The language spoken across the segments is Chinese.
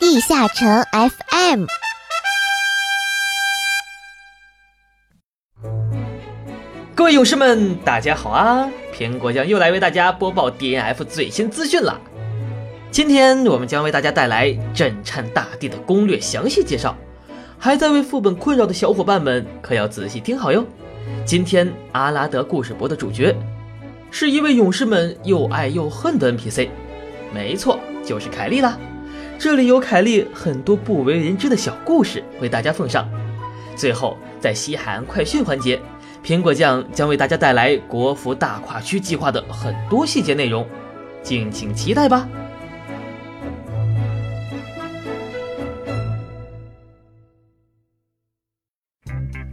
地下城 FM。各位勇士们，大家好啊！苹果酱又来为大家播报 DNF 最新资讯了。今天我们将为大家带来震颤大地的攻略详细介绍。还在为副本困扰的小伙伴们，可要仔细听好哟。今天阿拉德故事博的主角，是一位勇士们又爱又恨的 NPC，没错，就是凯莉啦。这里有凯莉很多不为人知的小故事为大家奉上。最后，在西海岸快讯环节，苹果酱将为大家带来国服大跨区计划的很多细节内容，敬请期待吧。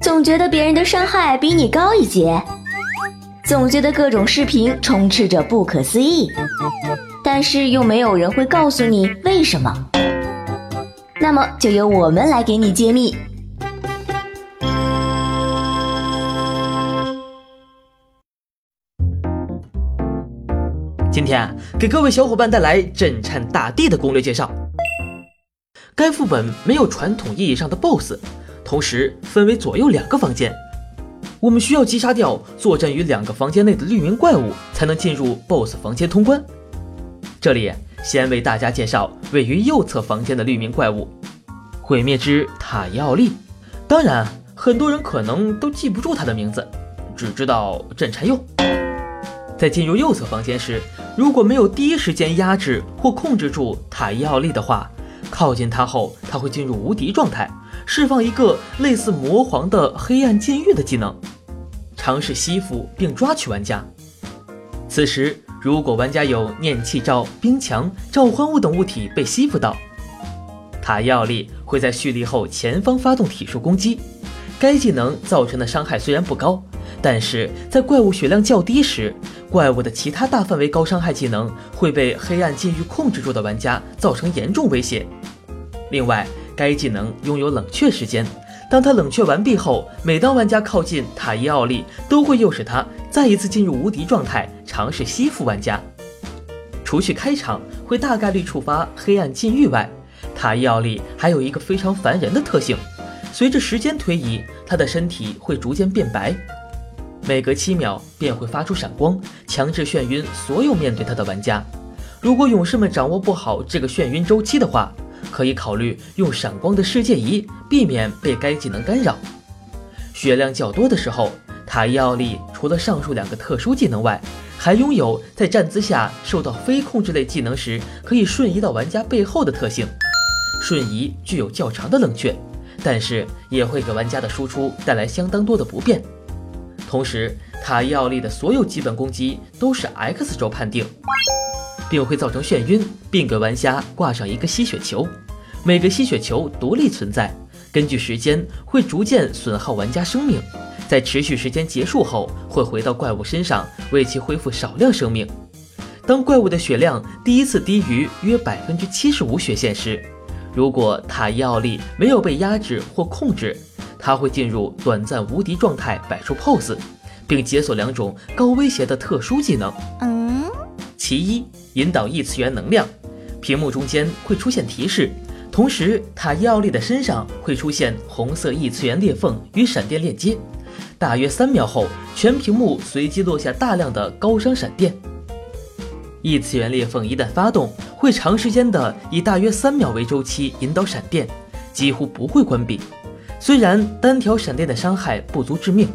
总觉得别人的伤害比你高一截，总觉得各种视频充斥着不可思议，但是又没有人会告诉你为什么。那么就由我们来给你揭秘。今天啊，给各位小伙伴带来震颤大地的攻略介绍。该副本没有传统意义上的 BOSS。同时分为左右两个房间，我们需要击杀掉作战于两个房间内的绿名怪物，才能进入 BOSS 房间通关。这里先为大家介绍位于右侧房间的绿名怪物——毁灭之塔伊奥利。当然，很多人可能都记不住他的名字，只知道震颤佑。在进入右侧房间时，如果没有第一时间压制或控制住塔伊奥利的话，靠近他后，他会进入无敌状态。释放一个类似魔皇的黑暗禁欲的技能，尝试吸附并抓取玩家。此时，如果玩家有念气罩、冰墙、召唤物等物体被吸附到，塔药力会在蓄力后前方发动体术攻击。该技能造成的伤害虽然不高，但是在怪物血量较低时，怪物的其他大范围高伤害技能会被黑暗禁欲控制住的玩家造成严重威胁。另外，该技能拥有冷却时间，当它冷却完毕后，每当玩家靠近塔伊奥利，都会诱使他再一次进入无敌状态，尝试吸附玩家。除去开场会大概率触发黑暗禁欲外，塔伊奥利还有一个非常烦人的特性：随着时间推移，他的身体会逐渐变白，每隔七秒便会发出闪光，强制眩晕所有面对他的玩家。如果勇士们掌握不好这个眩晕周期的话，可以考虑用闪光的世界仪，避免被该技能干扰。血量较多的时候，塔伊奥利除了上述两个特殊技能外，还拥有在站姿下受到非控制类技能时可以瞬移到玩家背后的特性。瞬移具有较长的冷却，但是也会给玩家的输出带来相当多的不便。同时，塔伊奥利的所有基本攻击都是 X 轴判定。并会造成眩晕，并给玩家挂上一个吸血球。每个吸血球独立存在，根据时间会逐渐损耗玩家生命，在持续时间结束后会回到怪物身上，为其恢复少量生命。当怪物的血量第一次低于约百分之七十五血线时，如果塔伊奥利没有被压制或控制，他会进入短暂无敌状态，摆出 pose，并解锁两种高威胁的特殊技能。嗯，其一。引导异次元能量，屏幕中间会出现提示，同时塔伊奥利的身上会出现红色异次元裂缝与闪电链接，大约三秒后，全屏幕随机落下大量的高伤闪电。异次元裂缝一旦发动，会长时间的以大约三秒为周期引导闪电，几乎不会关闭。虽然单条闪电的伤害不足致命，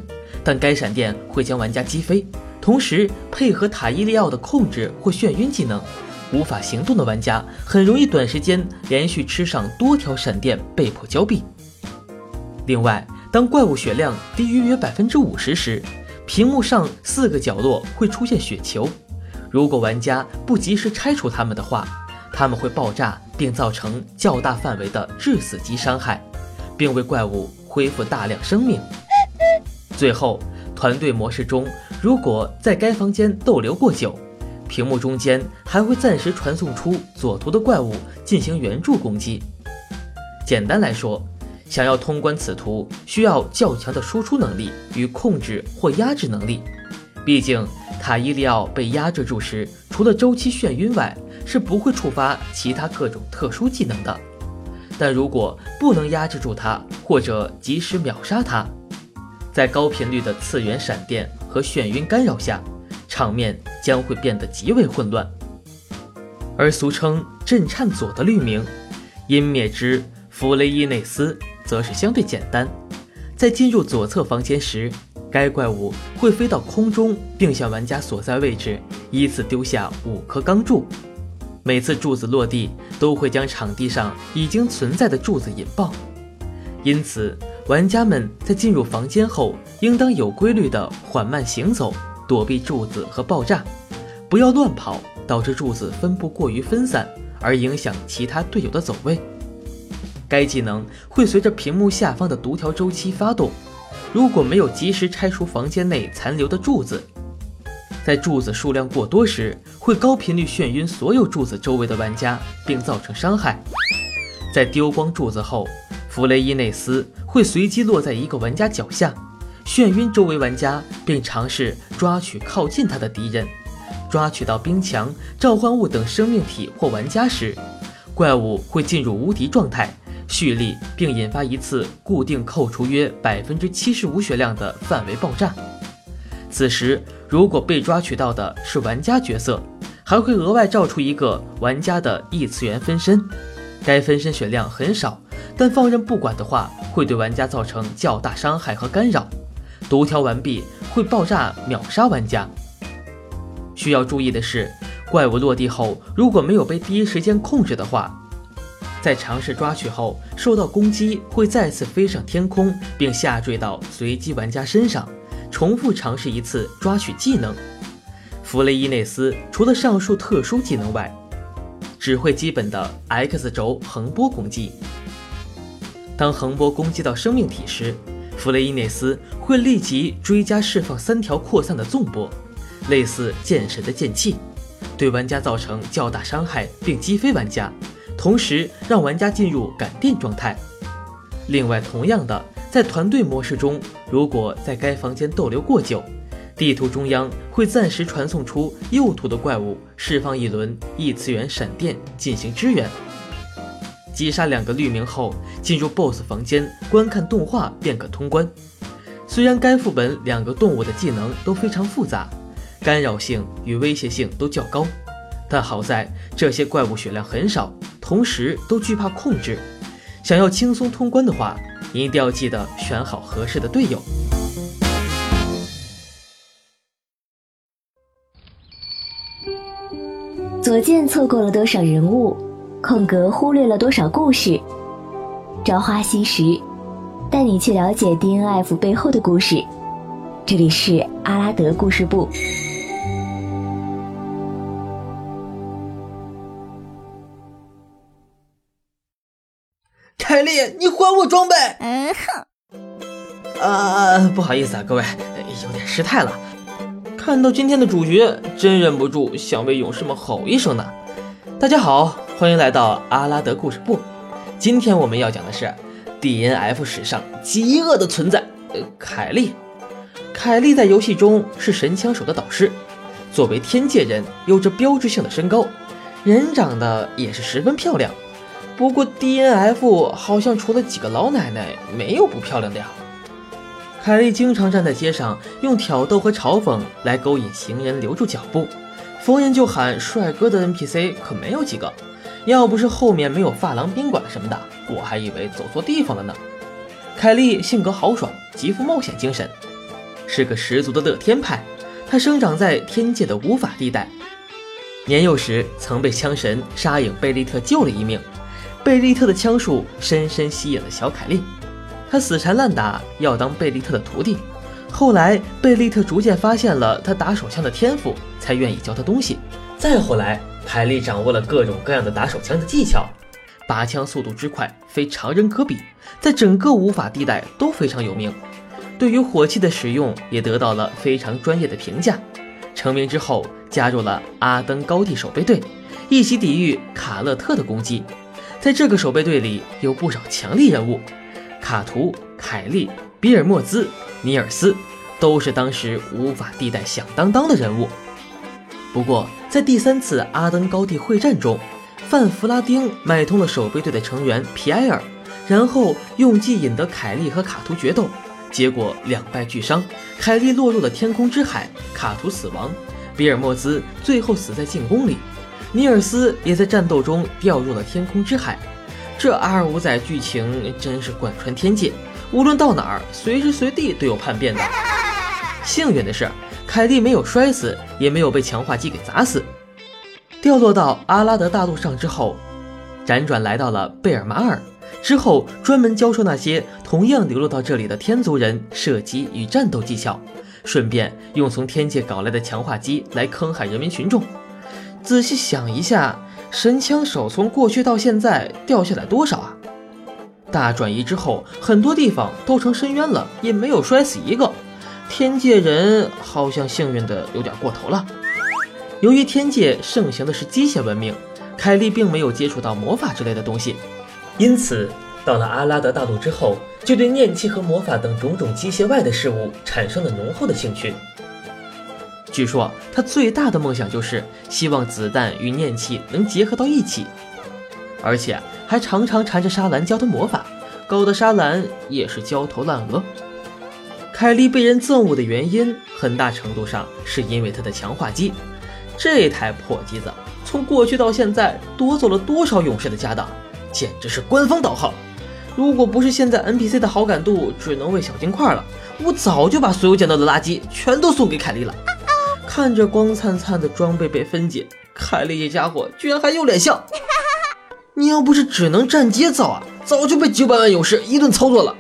但该闪电会将玩家击飞。同时配合塔伊利奥的控制或眩晕技能，无法行动的玩家很容易短时间连续吃上多条闪电，被迫交臂。另外，当怪物血量低于约百分之五十时，屏幕上四个角落会出现血球，如果玩家不及时拆除它们的话，它们会爆炸并造成较大范围的致死级伤害，并为怪物恢复大量生命。最后。团队模式中，如果在该房间逗留过久，屏幕中间还会暂时传送出左图的怪物进行援助攻击。简单来说，想要通关此图，需要较强的输出能力与控制或压制能力。毕竟塔伊利奥被压制住时，除了周期眩晕外，是不会触发其他各种特殊技能的。但如果不能压制住它，或者及时秒杀它，在高频率的次元闪电和眩晕干扰下，场面将会变得极为混乱。而俗称“震颤左”的绿名——阴灭之弗雷伊内斯，则是相对简单。在进入左侧房间时，该怪物会飞到空中，并向玩家所在位置依次丢下五颗钢柱。每次柱子落地，都会将场地上已经存在的柱子引爆。因此，玩家们在进入房间后，应当有规律地缓慢行走，躲避柱子和爆炸，不要乱跑，导致柱子分布过于分散，而影响其他队友的走位。该技能会随着屏幕下方的读条周期发动。如果没有及时拆除房间内残留的柱子，在柱子数量过多时，会高频率眩晕所有柱子周围的玩家，并造成伤害。在丢光柱子后，弗雷伊内斯会随机落在一个玩家脚下，眩晕周围玩家，并尝试抓取靠近他的敌人。抓取到冰墙、召唤物等生命体或玩家时，怪物会进入无敌状态。蓄力并引发一次固定扣除约百分之七十五血量的范围爆炸。此时，如果被抓取到的是玩家角色，还会额外照出一个玩家的异次元分身。该分身血量很少，但放任不管的话，会对玩家造成较大伤害和干扰。读条完毕会爆炸秒杀玩家。需要注意的是，怪物落地后如果没有被第一时间控制的话。在尝试抓取后受到攻击，会再次飞上天空，并下坠到随机玩家身上，重复尝试一次抓取技能。弗雷伊内斯除了上述特殊技能外，只会基本的 X 轴横波攻击。当横波攻击到生命体时，弗雷伊内斯会立即追加释放三条扩散的纵波，类似剑神的剑气，对玩家造成较大伤害，并击飞玩家。同时让玩家进入感电状态。另外，同样的，在团队模式中，如果在该房间逗留过久，地图中央会暂时传送出右图的怪物，释放一轮异次元闪电进行支援。击杀两个绿名后，进入 BOSS 房间观看动画便可通关。虽然该副本两个动物的技能都非常复杂，干扰性与威胁性都较高，但好在这些怪物血量很少。同时都惧怕控制，想要轻松通关的话，一定要记得选好合适的队友。左键错过了多少人物，空格忽略了多少故事。朝花夕拾，带你去了解 DNF 背后的故事。这里是阿拉德故事部。凯莉，你还我装备！嗯哼。啊，不好意思啊，各位，有点失态了。看到今天的主角，真忍不住想为勇士们吼一声呢。大家好，欢迎来到阿拉德故事部。今天我们要讲的是 DNF 史上极恶的存在——呃凯莉。凯莉在游戏中是神枪手的导师，作为天界人，有着标志性的身高，人长得也是十分漂亮。不过 DNF 好像除了几个老奶奶，没有不漂亮的呀。凯莉经常站在街上，用挑逗和嘲讽来勾引行人留住脚步，逢人就喊帅哥的 NPC 可没有几个。要不是后面没有发廊宾馆什么的，我还以为走错地方了呢。凯莉性格豪爽，极富冒险精神，是个十足的乐天派。她生长在天界的无法地带，年幼时曾被枪神沙影贝利特救了一命。贝利特的枪术深深吸引了小凯莉，他死缠烂打要当贝利特的徒弟。后来，贝利特逐渐发现了他打手枪的天赋，才愿意教他东西。再后来，凯莉掌握了各种各样的打手枪的技巧，拔枪速度之快非常人可比，在整个无法地带都非常有名。对于火器的使用也得到了非常专业的评价。成名之后，加入了阿登高地守备队，一起抵御卡勒特的攻击。在这个守备队里有不少强力人物，卡图、凯利、比尔莫兹、尼尔斯都是当时无法地带响当当的人物。不过，在第三次阿登高地会战中，范弗拉丁买通了守备队的成员皮埃尔，然后用计引得凯莉和卡图决斗，结果两败俱伤，凯莉落入了天空之海，卡图死亡，比尔莫兹最后死在进攻里，尼尔斯也在战斗中掉入了天空之海。这阿二五仔剧情真是贯穿天界，无论到哪儿，随时随地都有叛变的。幸运的是，凯蒂没有摔死，也没有被强化机给砸死。掉落到阿拉德大陆上之后，辗转来到了贝尔马尔，之后专门教授那些同样流落到这里的天族人射击与战斗技巧，顺便用从天界搞来的强化机来坑害人民群众。仔细想一下，神枪手从过去到现在掉下来多少啊？大转移之后，很多地方都成深渊了，也没有摔死一个。天界人好像幸运的有点过头了。由于天界盛行的是机械文明，凯莉并没有接触到魔法之类的东西，因此到了阿拉德大陆之后，就对念气和魔法等种种机械外的事物产生了浓厚的兴趣。据说他最大的梦想就是希望子弹与念气能结合到一起，而且还常常缠着沙兰教他魔法，搞得沙兰也是焦头烂额。凯莉被人憎恶的原因，很大程度上是因为她的强化机。这台破机子从过去到现在夺走了多少勇士的家当，简直是官方盗号。如果不是现在 NPC 的好感度只能喂小金块了，我早就把所有捡到的垃圾全都送给凯莉了。看着光灿灿的装备被分解，凯莉这家伙居然还有脸笑。你要不是只能站街造啊，早就被九百万勇士一顿操作了。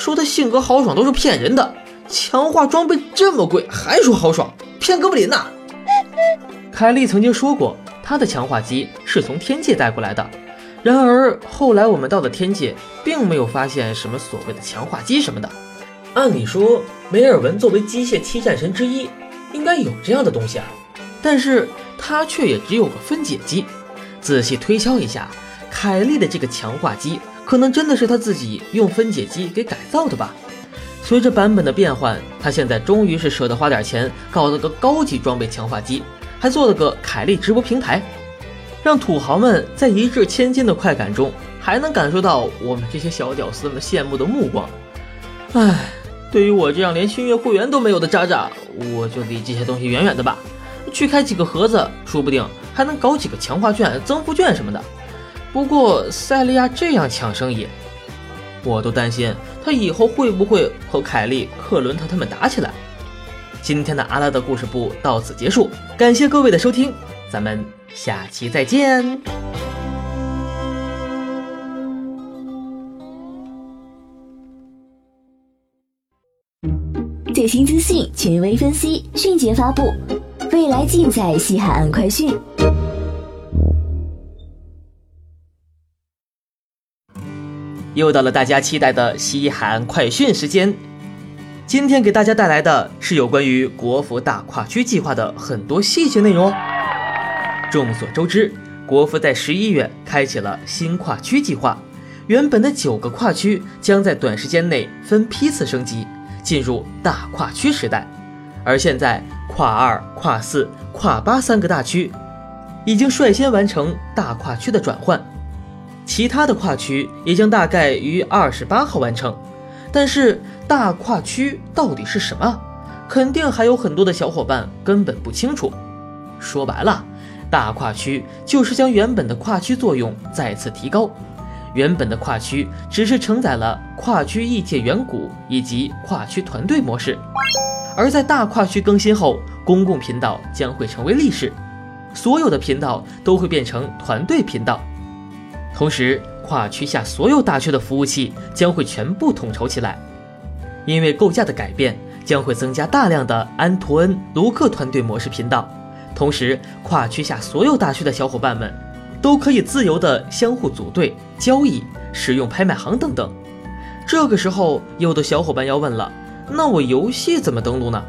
说他性格豪爽都是骗人的，强化装备这么贵还说豪爽，骗哥布林呐！凯莉曾经说过，他的强化机是从天界带过来的。然而后来我们到了天界，并没有发现什么所谓的强化机什么的。按理说，梅尔文作为机械七战神之一，应该有这样的东西啊，但是他却也只有个分解机。仔细推敲一下，凯莉的这个强化机。可能真的是他自己用分解机给改造的吧。随着版本的变换，他现在终于是舍得花点钱搞了个高级装备强化机，还做了个凯利直播平台，让土豪们在一掷千金的快感中，还能感受到我们这些小屌丝们羡慕的目光。唉，对于我这样连星月会员都没有的渣渣，我就离这些东西远远的吧。去开几个盒子，说不定还能搞几个强化券、增幅券什么的。不过塞利亚这样抢生意，我都担心他以后会不会和凯利、克伦特他们打起来。今天的阿拉的故事部到此结束，感谢各位的收听，咱们下期再见。最新资讯，权威分析，迅捷发布，未来尽在西海岸快讯。又到了大家期待的西海岸快讯时间，今天给大家带来的是有关于国服大跨区计划的很多细节内容。众所周知，国服在十一月开启了新跨区计划，原本的九个跨区将在短时间内分批次升级，进入大跨区时代。而现在，跨二、跨四、跨八三个大区已经率先完成大跨区的转换。其他的跨区也将大概于二十八号完成，但是大跨区到底是什么？肯定还有很多的小伙伴根本不清楚。说白了，大跨区就是将原本的跨区作用再次提高。原本的跨区只是承载了跨区异界远古以及跨区团队模式，而在大跨区更新后，公共频道将会成为历史，所有的频道都会变成团队频道。同时，跨区下所有大区的服务器将会全部统筹起来，因为构架的改变将会增加大量的安图恩、卢克团队模式频道。同时，跨区下所有大区的小伙伴们都可以自由的相互组队、交易、使用拍卖行等等。这个时候，有的小伙伴要问了：那我游戏怎么登录呢？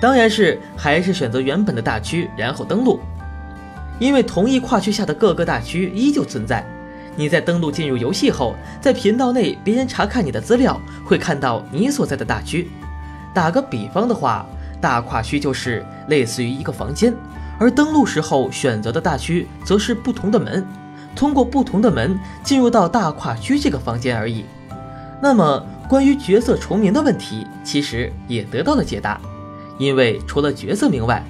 当然是还是选择原本的大区，然后登录。因为同一跨区下的各个大区依旧存在，你在登录进入游戏后，在频道内别人查看你的资料，会看到你所在的大区。打个比方的话，大跨区就是类似于一个房间，而登录时候选择的大区则是不同的门，通过不同的门进入到大跨区这个房间而已。那么，关于角色重名的问题，其实也得到了解答，因为除了角色名外，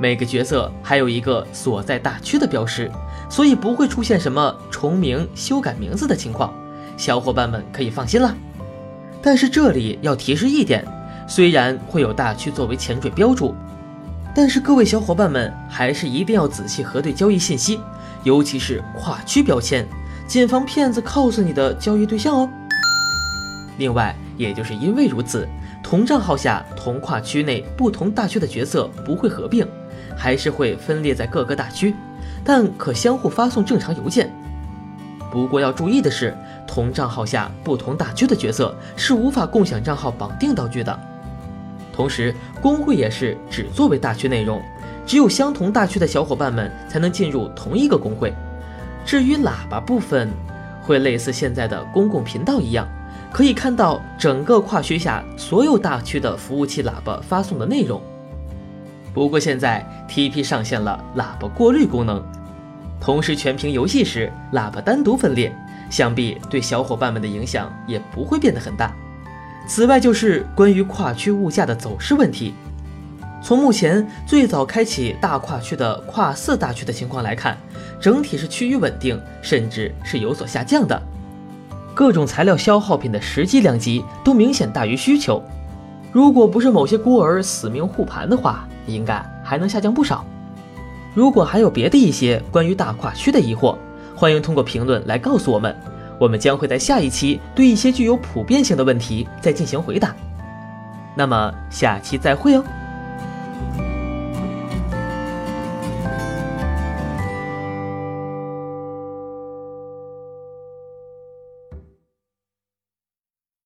每个角色还有一个所在大区的标识，所以不会出现什么重名、修改名字的情况，小伙伴们可以放心了。但是这里要提示一点，虽然会有大区作为前缀标注，但是各位小伙伴们还是一定要仔细核对交易信息，尤其是跨区标签，谨防骗子告诉你的交易对象哦。另外，也就是因为如此，同账号下同跨区内不同大区的角色不会合并。还是会分裂在各个大区，但可相互发送正常邮件。不过要注意的是，同账号下不同大区的角色是无法共享账号绑定道具的。同时，工会也是只作为大区内容，只有相同大区的小伙伴们才能进入同一个工会。至于喇叭部分，会类似现在的公共频道一样，可以看到整个跨区下所有大区的服务器喇叭发送的内容。不过现在 TP 上线了喇叭过滤功能，同时全屏游戏时喇叭单独分裂，想必对小伙伴们的影响也不会变得很大。此外就是关于跨区物价的走势问题，从目前最早开启大跨区的跨四大区的情况来看，整体是趋于稳定，甚至是有所下降的。各种材料消耗品的实际量级都明显大于需求。如果不是某些孤儿死命护盘的话，应该还能下降不少。如果还有别的一些关于大跨区的疑惑，欢迎通过评论来告诉我们，我们将会在下一期对一些具有普遍性的问题再进行回答。那么下期再会哦。